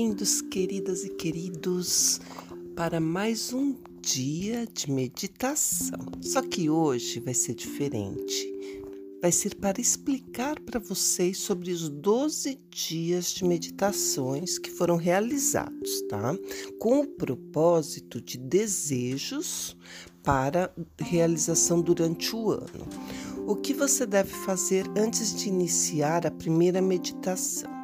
bem-vindos, queridas e queridos, para mais um dia de meditação. Só que hoje vai ser diferente. Vai ser para explicar para vocês sobre os 12 dias de meditações que foram realizados, tá? Com o propósito de desejos para realização durante o ano. O que você deve fazer antes de iniciar a primeira meditação?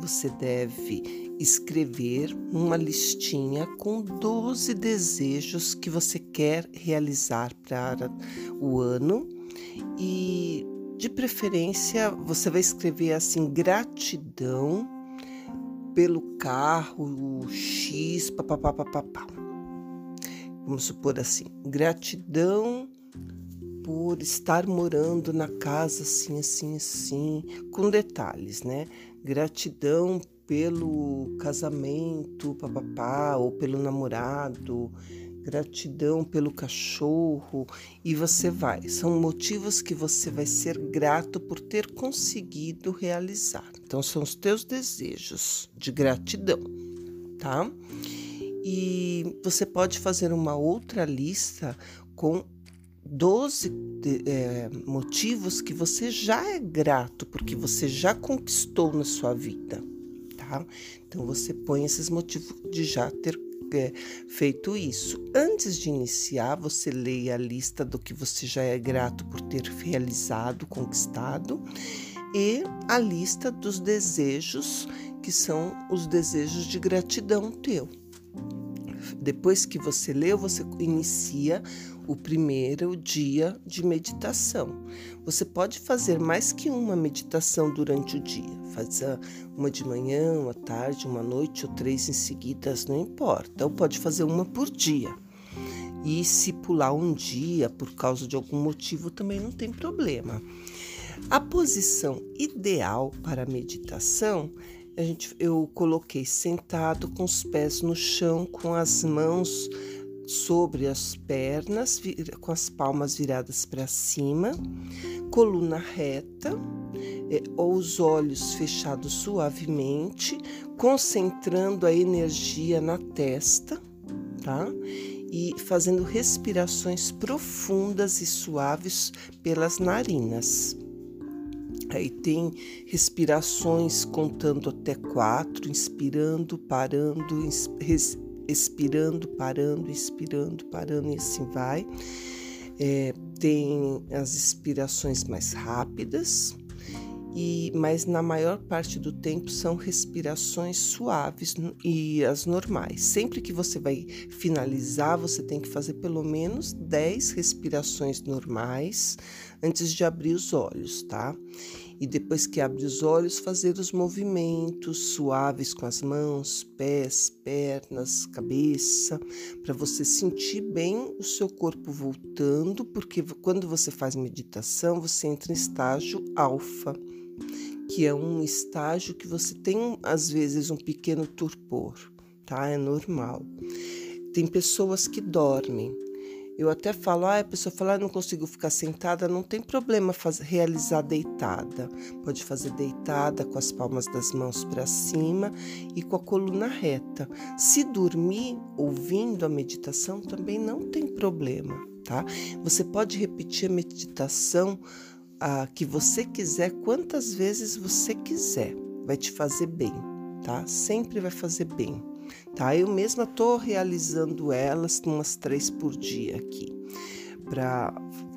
Você deve escrever uma listinha com 12 desejos que você quer realizar para o ano e de preferência você vai escrever assim gratidão pelo carro X, papapá. Vamos supor assim, gratidão por estar morando na casa assim, assim, assim, com detalhes, né? Gratidão pelo casamento, papapá, ou pelo namorado, gratidão pelo cachorro, e você vai. São motivos que você vai ser grato por ter conseguido realizar. Então, são os teus desejos de gratidão, tá? E você pode fazer uma outra lista com 12 é, motivos que você já é grato, porque você já conquistou na sua vida, tá? Então você põe esses motivos de já ter é, feito isso. Antes de iniciar, você leia a lista do que você já é grato por ter realizado, conquistado, e a lista dos desejos, que são os desejos de gratidão teu. Depois que você leu, você inicia o primeiro dia de meditação. Você pode fazer mais que uma meditação durante o dia. Fazer uma de manhã, uma tarde, uma noite ou três em seguidas, não importa. Ou pode fazer uma por dia. E se pular um dia por causa de algum motivo também não tem problema. A posição ideal para a meditação a gente, eu coloquei sentado com os pés no chão, com as mãos sobre as pernas, com as palmas viradas para cima, coluna reta, é, ou os olhos fechados suavemente, concentrando a energia na testa, tá? E fazendo respirações profundas e suaves pelas narinas. Aí tem respirações contando até quatro, inspirando, parando, expirando, parando, expirando, parando e assim vai. É, tem as expirações mais rápidas, e mas na maior parte do tempo são respirações suaves e as normais. Sempre que você vai finalizar, você tem que fazer pelo menos 10 respirações normais antes de abrir os olhos, tá? E depois que abre os olhos, fazer os movimentos suaves com as mãos, pés, pernas, cabeça, para você sentir bem o seu corpo voltando, porque quando você faz meditação, você entra em estágio alfa, que é um estágio que você tem às vezes um pequeno torpor, tá? É normal. Tem pessoas que dormem, eu até falo, ah, a pessoa fala, ah, não consigo ficar sentada, não tem problema fazer, realizar deitada. Pode fazer deitada com as palmas das mãos para cima e com a coluna reta. Se dormir ouvindo a meditação também não tem problema, tá? Você pode repetir a meditação que você quiser, quantas vezes você quiser. Vai te fazer bem, tá? Sempre vai fazer bem tá? Eu mesma estou realizando elas umas três por dia aqui, para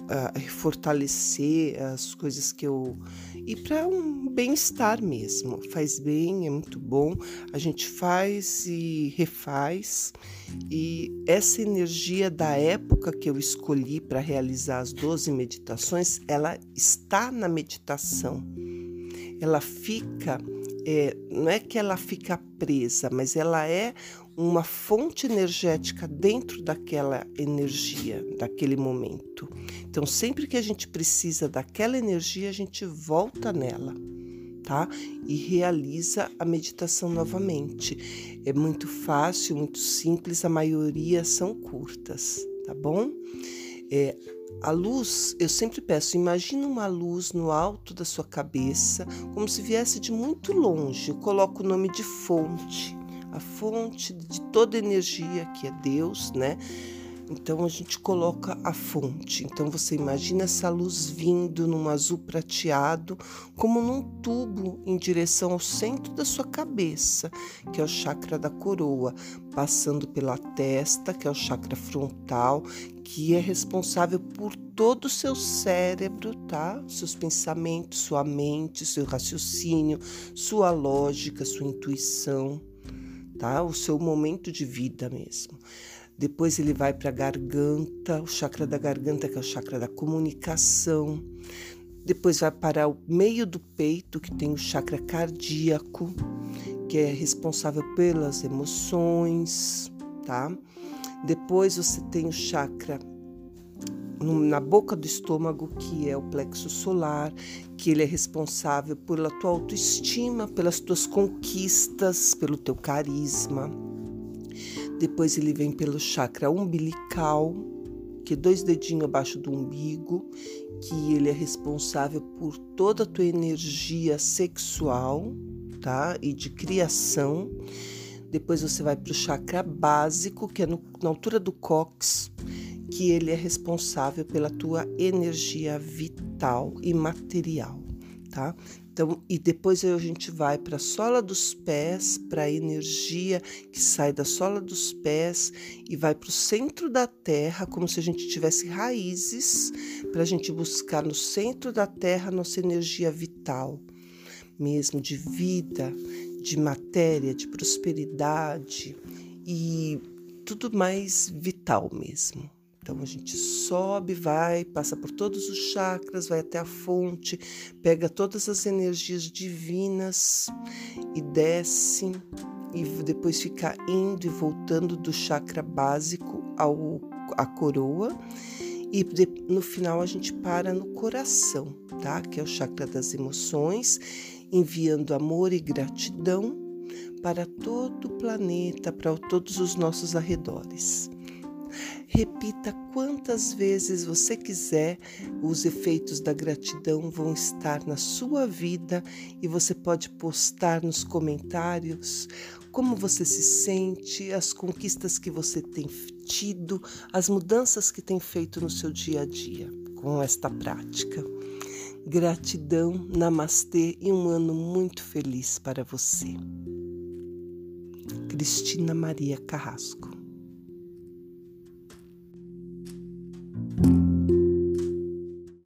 ah, fortalecer as coisas que eu. E para um bem-estar mesmo. Faz bem, é muito bom. A gente faz e refaz, e essa energia da época que eu escolhi para realizar as 12 meditações, ela está na meditação. Ela fica é, não é que ela fica presa, mas ela é uma fonte energética dentro daquela energia, daquele momento. Então, sempre que a gente precisa daquela energia, a gente volta nela, tá? E realiza a meditação novamente. É muito fácil, muito simples, a maioria são curtas, tá bom? É, a luz, eu sempre peço, imagina uma luz no alto da sua cabeça, como se viesse de muito longe. Eu coloco o nome de fonte. a fonte de toda energia que é Deus, né? Então a gente coloca a fonte. Então você imagina essa luz vindo num azul prateado, como num tubo em direção ao centro da sua cabeça, que é o chakra da coroa, passando pela testa, que é o chakra frontal, que é responsável por todo o seu cérebro, tá? Seus pensamentos, sua mente, seu raciocínio, sua lógica, sua intuição, tá? O seu momento de vida mesmo. Depois ele vai para a garganta, o chakra da garganta, que é o chakra da comunicação. Depois vai para o meio do peito, que tem o chakra cardíaco, que é responsável pelas emoções, tá? Depois você tem o chakra na boca do estômago, que é o plexo solar, que ele é responsável pela tua autoestima, pelas tuas conquistas, pelo teu carisma. Depois ele vem pelo chakra umbilical, que é dois dedinhos abaixo do umbigo, que ele é responsável por toda a tua energia sexual, tá? E de criação. Depois você vai para o chakra básico, que é no, na altura do cox, que ele é responsável pela tua energia vital e material, tá? Então, e depois a gente vai para a sola dos pés, para a energia que sai da sola dos pés e vai para o centro da terra, como se a gente tivesse raízes, para a gente buscar no centro da terra nossa energia vital, mesmo de vida, de matéria, de prosperidade e tudo mais vital mesmo. Então a gente sobe, vai, passa por todos os chakras, vai até a fonte, pega todas as energias divinas e desce e depois fica indo e voltando do chakra básico ao a coroa e de, no final a gente para no coração, tá? Que é o chakra das emoções, enviando amor e gratidão para todo o planeta, para todos os nossos arredores. Repita quantas vezes você quiser, os efeitos da gratidão vão estar na sua vida e você pode postar nos comentários como você se sente, as conquistas que você tem tido, as mudanças que tem feito no seu dia a dia com esta prática. Gratidão, namastê e um ano muito feliz para você. Cristina Maria Carrasco